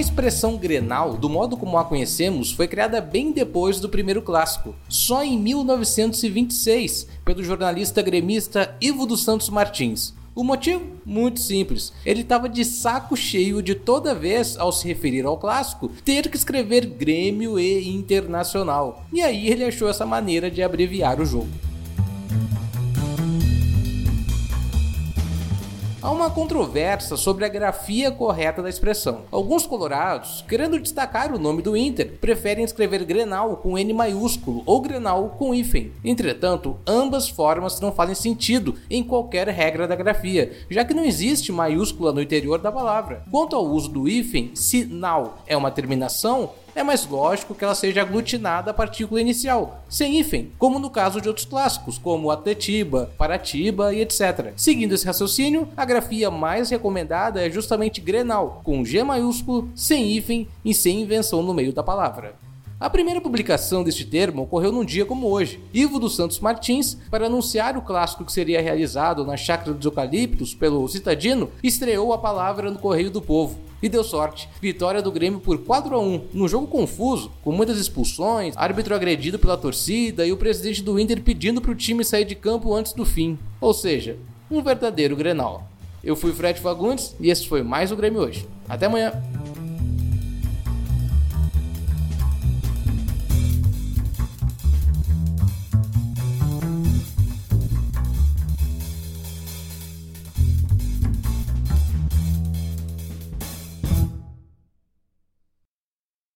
expressão Grenal, do modo como a conhecemos, foi criada bem depois do primeiro clássico, só em 1926, pelo jornalista gremista Ivo dos Santos Martins. O motivo? Muito simples. Ele estava de saco cheio de toda vez, ao se referir ao clássico, ter que escrever Grêmio e Internacional. E aí ele achou essa maneira de abreviar o jogo. Há uma controvérsia sobre a grafia correta da expressão. Alguns colorados, querendo destacar o nome do Inter, preferem escrever Grenal com N maiúsculo ou Grenal com hífen. Entretanto, ambas formas não fazem sentido em qualquer regra da grafia, já que não existe maiúscula no interior da palavra. Quanto ao uso do hífen, se nau é uma terminação, é mais lógico que ela seja aglutinada à partícula inicial, sem hífen, como no caso de outros clássicos, como Atletiba, Paratiba e etc. Seguindo esse raciocínio, a grafia mais recomendada é justamente Grenal, com G maiúsculo, sem hífen e sem invenção no meio da palavra. A primeira publicação deste termo ocorreu num dia como hoje. Ivo dos Santos Martins, para anunciar o clássico que seria realizado na Chácara dos Eucaliptos pelo Citadino, estreou a palavra no Correio do Povo. E deu sorte. Vitória do Grêmio por 4 a 1 num jogo confuso, com muitas expulsões, árbitro agredido pela torcida e o presidente do Inter pedindo para o time sair de campo antes do fim. Ou seja, um verdadeiro Grenal. Eu fui Fred Fagundes e esse foi mais o Grêmio hoje. Até amanhã.